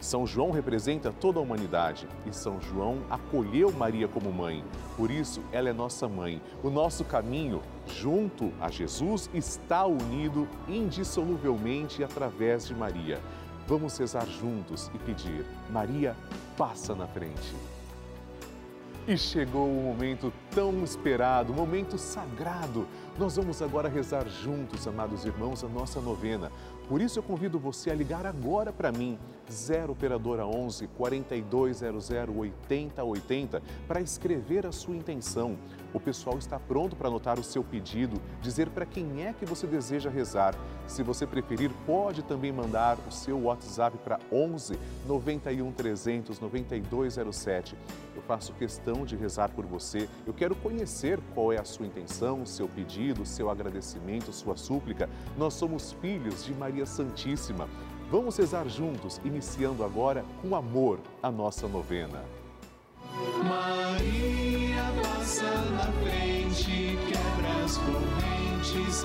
São João representa toda a humanidade e São João acolheu Maria como mãe. Por isso, ela é nossa mãe. O nosso caminho junto a Jesus está unido indissoluvelmente através de Maria. Vamos rezar juntos e pedir: Maria, passa na frente. E chegou o momento tão esperado, o momento sagrado. Nós vamos agora rezar juntos, amados irmãos, a nossa novena. Por isso eu convido você a ligar agora para mim, 0 operadora 11 4200 8080, para escrever a sua intenção. O pessoal está pronto para anotar o seu pedido, dizer para quem é que você deseja rezar. Se você preferir, pode também mandar o seu WhatsApp para 11 91 300 9207. Eu faço questão de rezar por você. Eu quero conhecer qual é a sua intenção, seu pedido, seu agradecimento, sua súplica. Nós somos filhos de Maria Santíssima. Vamos rezar juntos, iniciando agora com amor a nossa novena. Maria passa na frente, quebra as correntes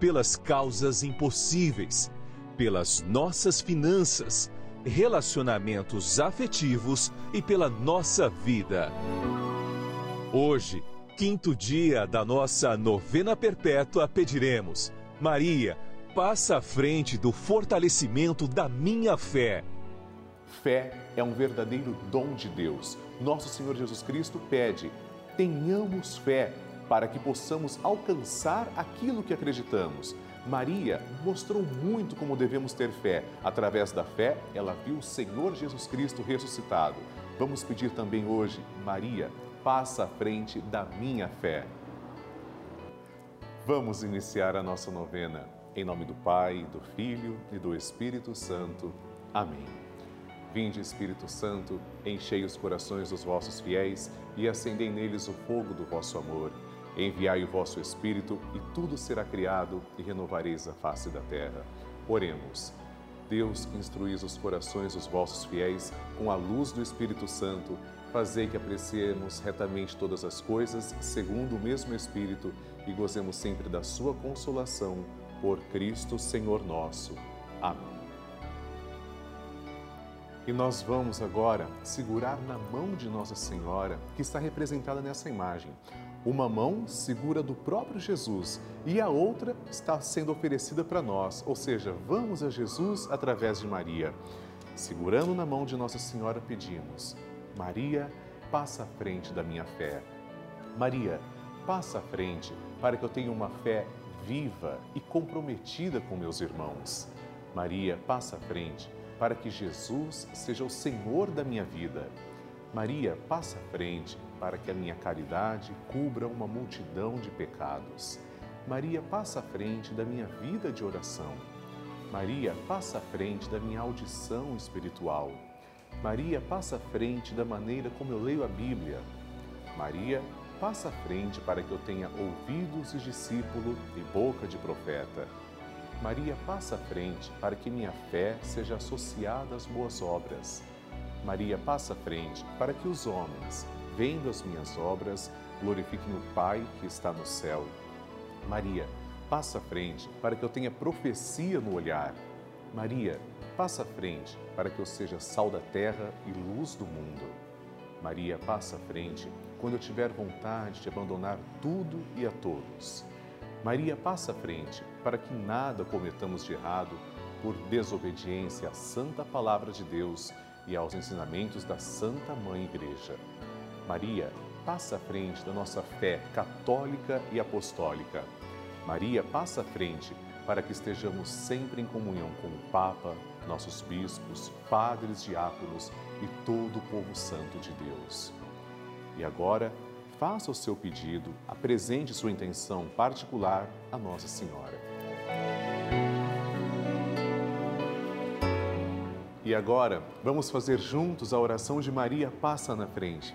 pelas causas impossíveis, pelas nossas finanças, relacionamentos afetivos e pela nossa vida. Hoje, quinto dia da nossa novena perpétua, pediremos: Maria, passa à frente do fortalecimento da minha fé. Fé é um verdadeiro dom de Deus. Nosso Senhor Jesus Cristo pede: tenhamos fé para que possamos alcançar aquilo que acreditamos. Maria mostrou muito como devemos ter fé. Através da fé, ela viu o Senhor Jesus Cristo ressuscitado. Vamos pedir também hoje, Maria, passa à frente da minha fé. Vamos iniciar a nossa novena. Em nome do Pai, do Filho e do Espírito Santo. Amém. Vinde, Espírito Santo, enchei os corações dos vossos fiéis e acendei neles o fogo do vosso amor. Enviai o vosso Espírito e tudo será criado e renovareis a face da terra. Oremos. Deus, instruís os corações dos vossos fiéis com a luz do Espírito Santo. Fazei que apreciemos retamente todas as coisas, segundo o mesmo Espírito, e gozemos sempre da sua consolação. Por Cristo, Senhor nosso. Amém. E nós vamos agora segurar na mão de Nossa Senhora, que está representada nessa imagem. Uma mão segura do próprio Jesus e a outra está sendo oferecida para nós, ou seja, vamos a Jesus através de Maria. Segurando na mão de Nossa Senhora, pedimos: Maria, passa à frente da minha fé. Maria, passa à frente para que eu tenha uma fé viva e comprometida com meus irmãos. Maria, passa à frente para que Jesus seja o Senhor da minha vida. Maria, passa à frente para que a minha caridade cubra uma multidão de pecados. Maria, passa à frente da minha vida de oração. Maria, passa à frente da minha audição espiritual. Maria, passa à frente da maneira como eu leio a Bíblia. Maria, passa à frente para que eu tenha ouvidos de discípulo e boca de profeta. Maria, passa à frente para que minha fé seja associada às boas obras. Maria, passa à frente para que os homens, vendo as minhas obras, glorifiquem o Pai que está no céu. Maria, passa à frente para que eu tenha profecia no olhar. Maria, passa à frente para que eu seja sal da terra e luz do mundo. Maria, passa à frente quando eu tiver vontade de abandonar tudo e a todos. Maria, passa à frente para que nada cometamos de errado por desobediência à santa palavra de Deus e aos ensinamentos da Santa Mãe Igreja. Maria, passa à frente da nossa fé católica e apostólica. Maria, passa à frente para que estejamos sempre em comunhão com o Papa, nossos bispos, padres, diáconos e todo o povo santo de Deus. E agora, faça o seu pedido, apresente sua intenção particular a Nossa Senhora. E agora, vamos fazer juntos a oração de Maria Passa na Frente.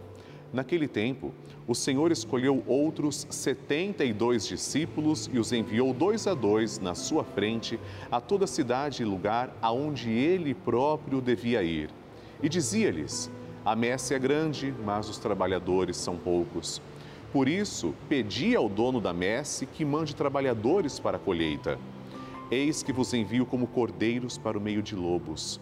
Naquele tempo, o Senhor escolheu outros setenta e dois discípulos e os enviou dois a dois na sua frente a toda cidade e lugar aonde ele próprio devia ir. E dizia-lhes: A messe é grande, mas os trabalhadores são poucos. Por isso, pedi ao dono da messe que mande trabalhadores para a colheita. Eis que vos envio como cordeiros para o meio de lobos.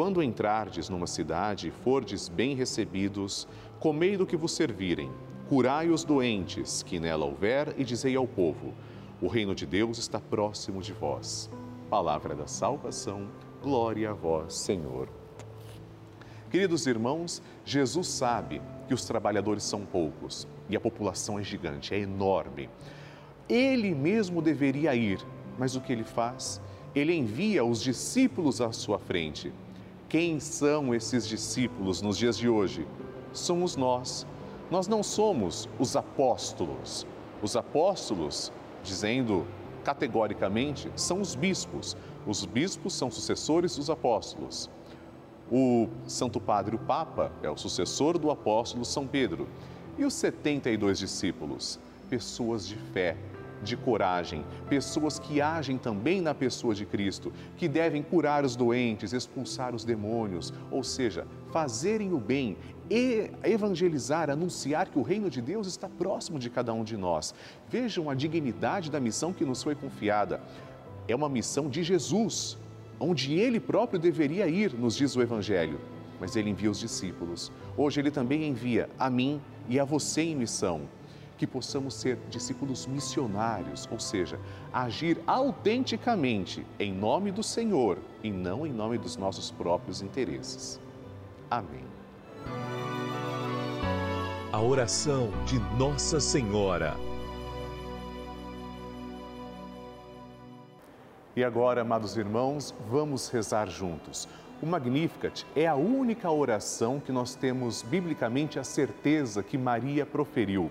quando entrardes numa cidade e fordes bem recebidos, comei do que vos servirem, curai os doentes que nela houver e dizei ao povo: o reino de Deus está próximo de vós. Palavra da salvação, glória a vós, Senhor. Queridos irmãos, Jesus sabe que os trabalhadores são poucos e a população é gigante, é enorme. Ele mesmo deveria ir, mas o que ele faz? Ele envia os discípulos à sua frente quem são esses discípulos nos dias de hoje? Somos nós. Nós não somos os apóstolos. Os apóstolos, dizendo categoricamente, são os bispos. Os bispos são sucessores dos apóstolos. O Santo Padre, o Papa, é o sucessor do apóstolo São Pedro. E os 72 discípulos? Pessoas de fé, de coragem, pessoas que agem também na pessoa de Cristo, que devem curar os doentes, expulsar os demônios, ou seja, fazerem o bem e evangelizar, anunciar que o reino de Deus está próximo de cada um de nós. Vejam a dignidade da missão que nos foi confiada. É uma missão de Jesus, onde ele próprio deveria ir, nos diz o Evangelho. Mas ele envia os discípulos. Hoje ele também envia a mim e a você em missão que possamos ser discípulos missionários, ou seja, agir autenticamente em nome do Senhor e não em nome dos nossos próprios interesses. Amém. A oração de Nossa Senhora. E agora, amados irmãos, vamos rezar juntos. O Magnificat é a única oração que nós temos biblicamente a certeza que Maria proferiu.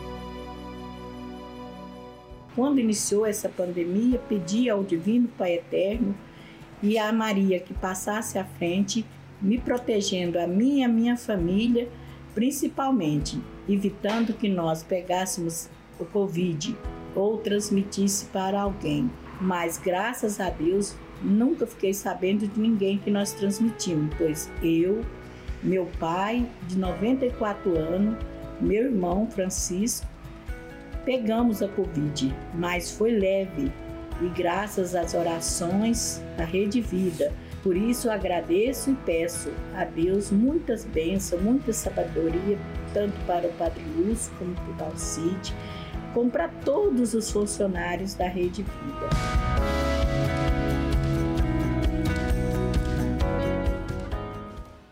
Quando iniciou essa pandemia, pedi ao Divino Pai Eterno e a Maria que passasse à frente, me protegendo a mim e a minha família, principalmente, evitando que nós pegássemos o Covid ou transmitisse para alguém. Mas graças a Deus, nunca fiquei sabendo de ninguém que nós transmitimos, pois eu, meu pai, de 94 anos, meu irmão Francisco, pegamos a Covid, mas foi leve e graças às orações da Rede Vida. Por isso agradeço e peço a Deus muitas bênçãos, muita sabedoria, tanto para o Padre Lúcio como para o Alcide, como para todos os funcionários da Rede Vida.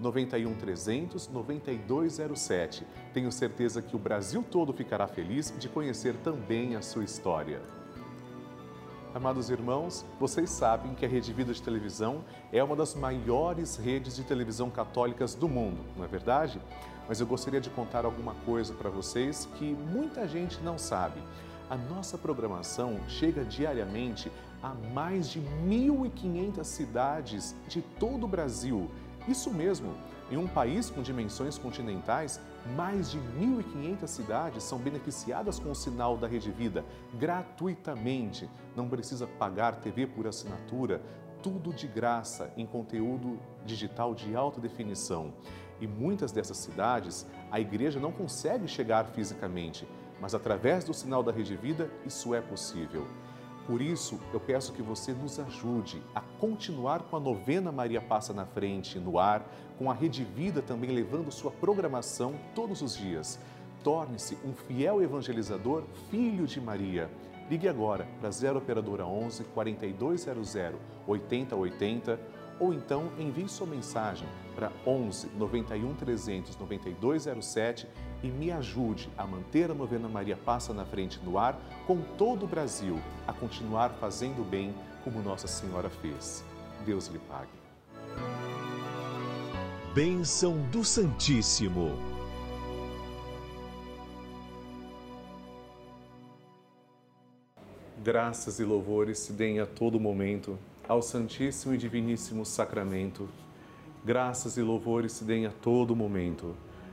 91 300 9207. Tenho certeza que o Brasil todo ficará feliz de conhecer também a sua história. Amados irmãos, vocês sabem que a Rede Vida de Televisão é uma das maiores redes de televisão católicas do mundo, não é verdade? Mas eu gostaria de contar alguma coisa para vocês que muita gente não sabe. A nossa programação chega diariamente a mais de 1.500 cidades de todo o Brasil isso mesmo, em um país com dimensões continentais, mais de 1.500 cidades são beneficiadas com o sinal da Rede Vida gratuitamente. Não precisa pagar TV por assinatura, tudo de graça em conteúdo digital de alta definição. E muitas dessas cidades, a igreja não consegue chegar fisicamente, mas através do sinal da Rede Vida, isso é possível. Por isso, eu peço que você nos ajude a continuar com a novena Maria Passa na Frente no ar, com a Rede Vida também levando sua programação todos os dias. Torne-se um fiel evangelizador, filho de Maria. Ligue agora para 0 Operadora 11 4200 8080 ou então envie sua mensagem para 11 91 300 9207 e me ajude a manter a novena Maria Passa na Frente no ar com todo o Brasil, a continuar fazendo bem como Nossa Senhora fez. Deus lhe pague. Bênção do Santíssimo. Graças e louvores se deem a todo momento ao Santíssimo e Diviníssimo Sacramento. Graças e louvores se deem a todo momento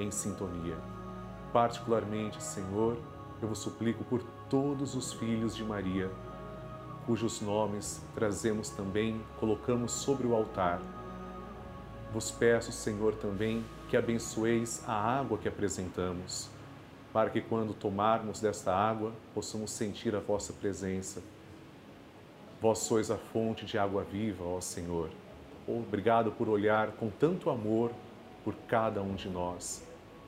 em sintonia. Particularmente, Senhor, eu vos suplico por todos os filhos de Maria, cujos nomes trazemos também, colocamos sobre o altar. Vos peço, Senhor, também que abençoeis a água que apresentamos, para que quando tomarmos desta água possamos sentir a vossa presença Vós sois a fonte de água viva, ó Senhor. Obrigado por olhar com tanto amor por cada um de nós,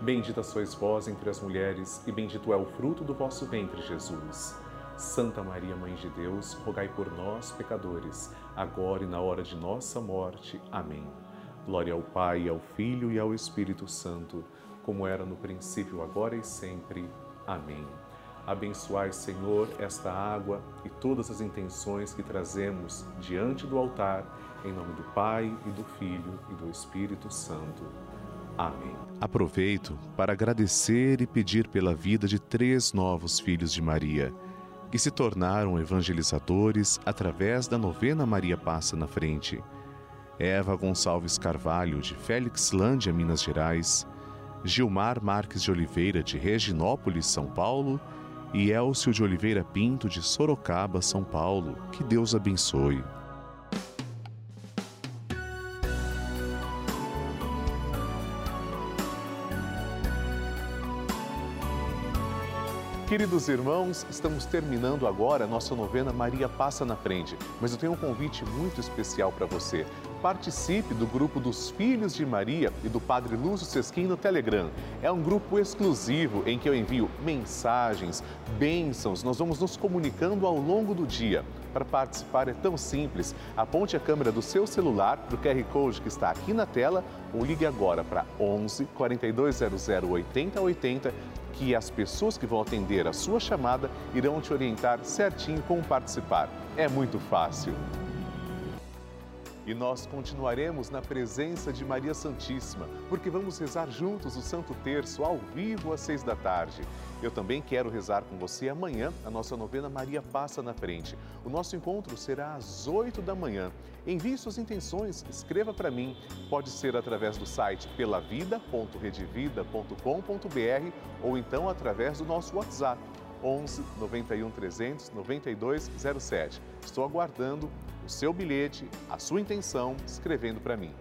Bendita sois vós entre as mulheres, e bendito é o fruto do vosso ventre, Jesus. Santa Maria, Mãe de Deus, rogai por nós, pecadores, agora e na hora de nossa morte. Amém. Glória ao Pai, ao Filho e ao Espírito Santo, como era no princípio, agora e sempre. Amém. Abençoai, Senhor, esta água e todas as intenções que trazemos diante do altar, em nome do Pai e do Filho e do Espírito Santo. Amém. Aproveito para agradecer e pedir pela vida de três novos filhos de Maria, que se tornaram evangelizadores através da novena Maria Passa na Frente. Eva Gonçalves Carvalho, de Félixlândia, Minas Gerais, Gilmar Marques de Oliveira, de Reginópolis, São Paulo, e Elcio de Oliveira Pinto, de Sorocaba, São Paulo. Que Deus abençoe. Queridos irmãos, estamos terminando agora a nossa novena Maria Passa na Frente, mas eu tenho um convite muito especial para você. Participe do grupo dos Filhos de Maria e do Padre Lúcio Sesquim no Telegram. É um grupo exclusivo em que eu envio mensagens, bênçãos, nós vamos nos comunicando ao longo do dia. Para participar é tão simples. Aponte a câmera do seu celular para o QR Code que está aqui na tela ou ligue agora para 11 4200 8080 que as pessoas que vão atender a sua chamada irão te orientar certinho como participar. É muito fácil. E nós continuaremos na presença de Maria Santíssima, porque vamos rezar juntos o Santo Terço ao vivo às seis da tarde. Eu também quero rezar com você amanhã a nossa novena Maria Passa na Frente. O nosso encontro será às oito da manhã. Envie suas intenções, escreva para mim. Pode ser através do site pelavida.redevida.com.br ou então através do nosso WhatsApp 11 91 300 9207. Estou aguardando o seu bilhete, a sua intenção, escrevendo para mim.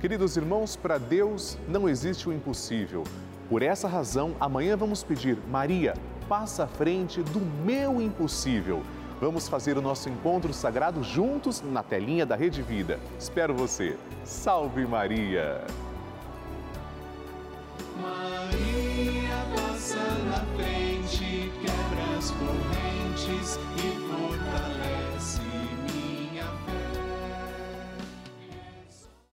Queridos irmãos, para Deus não existe o impossível. Por essa razão, amanhã vamos pedir, Maria, passa à frente do meu impossível. Vamos fazer o nosso encontro sagrado juntos na telinha da Rede Vida. Espero você. Salve Maria! Maria